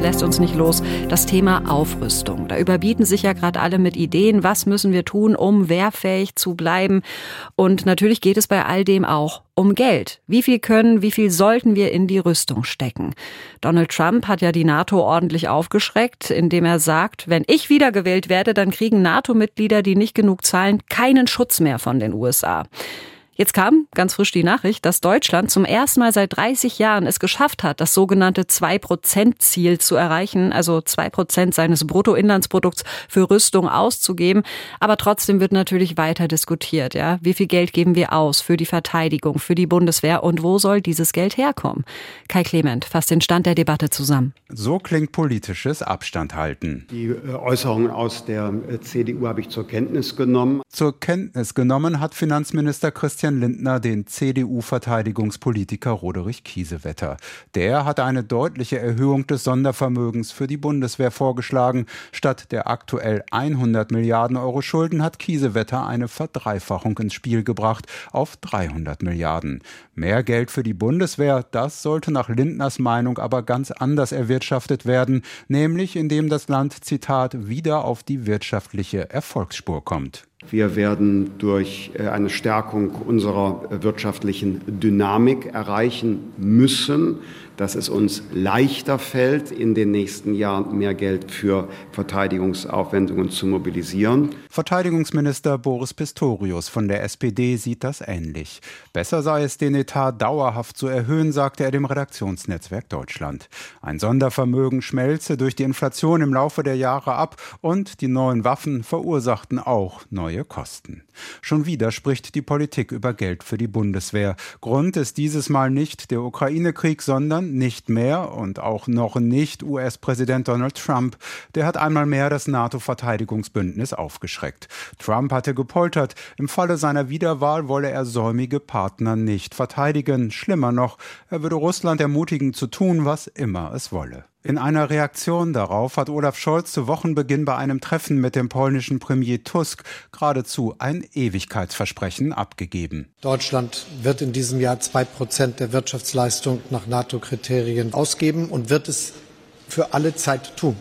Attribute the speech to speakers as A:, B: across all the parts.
A: Lässt uns nicht los. Das Thema Aufrüstung. Da überbieten sich ja gerade alle mit Ideen. Was müssen wir tun, um wehrfähig zu bleiben? Und natürlich geht es bei all dem auch um Geld. Wie viel können, wie viel sollten wir in die Rüstung stecken? Donald Trump hat ja die NATO ordentlich aufgeschreckt, indem er sagt, wenn ich wiedergewählt werde, dann kriegen NATO-Mitglieder, die nicht genug zahlen, keinen Schutz mehr von den USA. Jetzt kam ganz frisch die Nachricht, dass Deutschland zum ersten Mal seit 30 Jahren es geschafft hat, das sogenannte 2-Prozent-Ziel zu erreichen, also 2 Prozent seines Bruttoinlandsprodukts für Rüstung auszugeben. Aber trotzdem wird natürlich weiter diskutiert, ja. Wie viel Geld geben wir aus für die Verteidigung, für die Bundeswehr und wo soll dieses Geld herkommen? Kai Clement fasst den Stand der Debatte zusammen.
B: So klingt politisches Abstand halten.
C: Die äh, Äußerungen aus der äh, CDU habe ich zur Kenntnis genommen.
B: Zur Kenntnis genommen hat Finanzminister Christian Christian Lindner den CDU-Verteidigungspolitiker Roderich Kiesewetter. Der hatte eine deutliche Erhöhung des Sondervermögens für die Bundeswehr vorgeschlagen. Statt der aktuell 100 Milliarden Euro Schulden hat Kiesewetter eine Verdreifachung ins Spiel gebracht auf 300 Milliarden. Mehr Geld für die Bundeswehr, das sollte nach Lindners Meinung aber ganz anders erwirtschaftet werden, nämlich indem das Land, Zitat, wieder auf die wirtschaftliche Erfolgsspur kommt.
C: Wir werden durch äh, eine Stärkung unserer wirtschaftlichen Dynamik erreichen müssen, dass es uns leichter fällt, in den nächsten Jahren mehr Geld für Verteidigungsaufwendungen zu mobilisieren.
B: Verteidigungsminister Boris Pistorius von der SPD sieht das ähnlich. Besser sei es, den Etat dauerhaft zu erhöhen, sagte er dem Redaktionsnetzwerk Deutschland. Ein Sondervermögen schmelze durch die Inflation im Laufe der Jahre ab und die neuen Waffen verursachten auch neue Kosten. Schon wieder spricht die Politik über Geld für die Bundeswehr. Grund ist dieses Mal nicht der Ukraine-Krieg, sondern nicht mehr und auch noch nicht US-Präsident Donald Trump. Der hat einmal mehr das NATO-Verteidigungsbündnis aufgeschreckt. Trump hatte gepoltert, im Falle seiner Wiederwahl wolle er säumige Partner nicht verteidigen. Schlimmer noch, er würde Russland ermutigen zu tun, was immer es wolle. In einer Reaktion darauf hat Olaf Scholz zu Wochenbeginn bei einem Treffen mit dem polnischen Premier Tusk geradezu ein Ewigkeitsversprechen abgegeben.
D: Deutschland wird in diesem Jahr zwei Prozent der Wirtschaftsleistung nach NATO-Kriterien ausgeben und wird es für alle Zeit tun.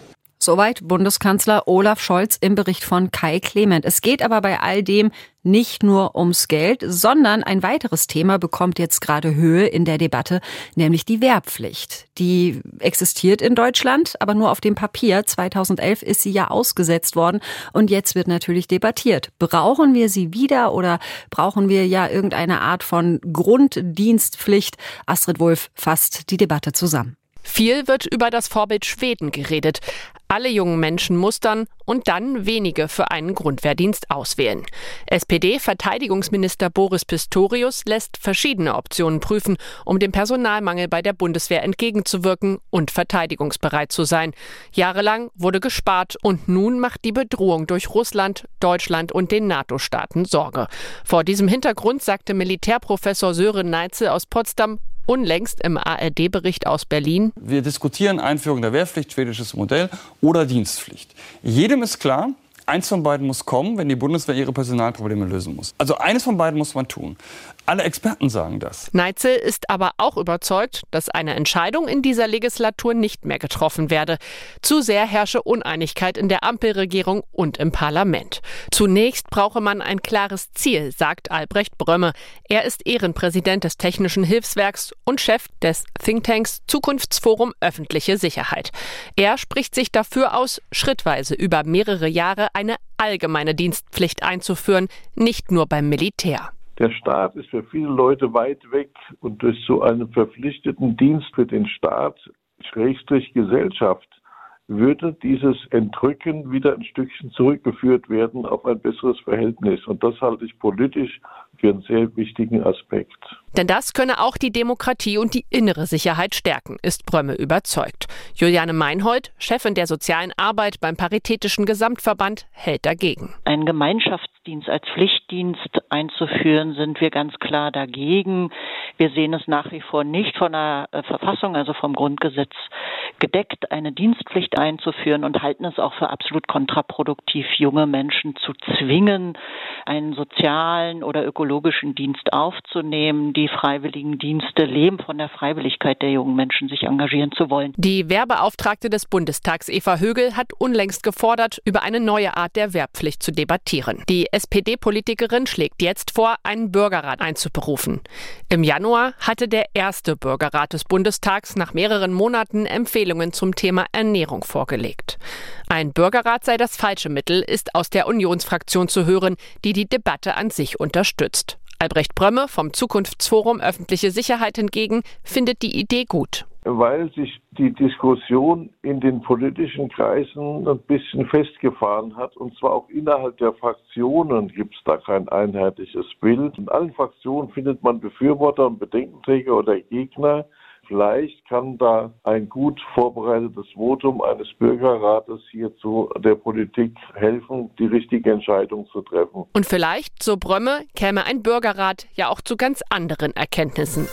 A: Soweit Bundeskanzler Olaf Scholz im Bericht von Kai Clement. Es geht aber bei all dem nicht nur ums Geld, sondern ein weiteres Thema bekommt jetzt gerade Höhe in der Debatte, nämlich die Wehrpflicht. Die existiert in Deutschland, aber nur auf dem Papier. 2011 ist sie ja ausgesetzt worden und jetzt wird natürlich debattiert. Brauchen wir sie wieder oder brauchen wir ja irgendeine Art von Grunddienstpflicht? Astrid Wulff fasst die Debatte zusammen.
E: Viel wird über das Vorbild Schweden geredet. Alle jungen Menschen mustern und dann wenige für einen Grundwehrdienst auswählen. SPD-Verteidigungsminister Boris Pistorius lässt verschiedene Optionen prüfen, um dem Personalmangel bei der Bundeswehr entgegenzuwirken und verteidigungsbereit zu sein. Jahrelang wurde gespart und nun macht die Bedrohung durch Russland, Deutschland und den NATO-Staaten Sorge. Vor diesem Hintergrund sagte Militärprofessor Sören Neitzel aus Potsdam, unlängst im ARD-Bericht aus Berlin.
F: Wir diskutieren Einführung der Wehrpflicht, schwedisches Modell oder Dienstpflicht. Jedem ist klar, Eins von beiden muss kommen, wenn die Bundeswehr ihre Personalprobleme lösen muss. Also eines von beiden muss man tun. Alle Experten sagen das.
E: Neitzel ist aber auch überzeugt, dass eine Entscheidung in dieser Legislatur nicht mehr getroffen werde. Zu sehr herrsche Uneinigkeit in der Ampelregierung und im Parlament. Zunächst brauche man ein klares Ziel, sagt Albrecht Brömme. Er ist Ehrenpräsident des Technischen Hilfswerks und Chef des Thinktanks Zukunftsforum Öffentliche Sicherheit. Er spricht sich dafür aus, schrittweise über mehrere Jahre eine allgemeine Dienstpflicht einzuführen, nicht nur beim Militär.
G: Der Staat ist für viele Leute weit weg und durch so einen verpflichteten Dienst für den Staat, Schrägstrich Gesellschaft, würde dieses Entrücken wieder ein Stückchen zurückgeführt werden auf ein besseres Verhältnis. Und das halte ich politisch für einen sehr wichtigen Aspekt.
E: Denn das könne auch die Demokratie und die innere Sicherheit stärken, ist Brömme überzeugt. Juliane Meinhold, Chefin der sozialen Arbeit beim Paritätischen Gesamtverband, hält dagegen.
H: Ein Gemeinschafts Wehrpflichtdienst als Pflichtdienst einzuführen, sind wir ganz klar dagegen. Wir sehen es nach wie vor nicht von der äh, Verfassung, also vom Grundgesetz gedeckt, eine Dienstpflicht einzuführen und halten es auch für absolut kontraproduktiv, junge Menschen zu zwingen, einen sozialen oder ökologischen Dienst aufzunehmen. Die freiwilligen Dienste leben von der Freiwilligkeit der jungen Menschen, sich engagieren zu wollen.
E: Die Wehrbeauftragte des Bundestags Eva Högel hat unlängst gefordert, über eine neue Art der Wehrpflicht zu debattieren. Die SPD-Politikerin schlägt jetzt vor, einen Bürgerrat einzuberufen. Im Januar hatte der erste Bürgerrat des Bundestags nach mehreren Monaten Empfehlungen zum Thema Ernährung vorgelegt. Ein Bürgerrat sei das falsche Mittel, ist aus der Unionsfraktion zu hören, die die Debatte an sich unterstützt. Albrecht Brömme vom Zukunftsforum Öffentliche Sicherheit hingegen findet die Idee gut.
G: Weil sich die Diskussion in den politischen Kreisen ein bisschen festgefahren hat, und zwar auch innerhalb der Fraktionen gibt es da kein einheitliches Bild. In allen Fraktionen findet man Befürworter und Bedenkenträger oder Gegner. Vielleicht kann da ein gut vorbereitetes Votum eines Bürgerrates hierzu der Politik helfen, die richtige Entscheidung zu treffen.
E: Und vielleicht, so Brömme, käme ein Bürgerrat ja auch zu ganz anderen Erkenntnissen.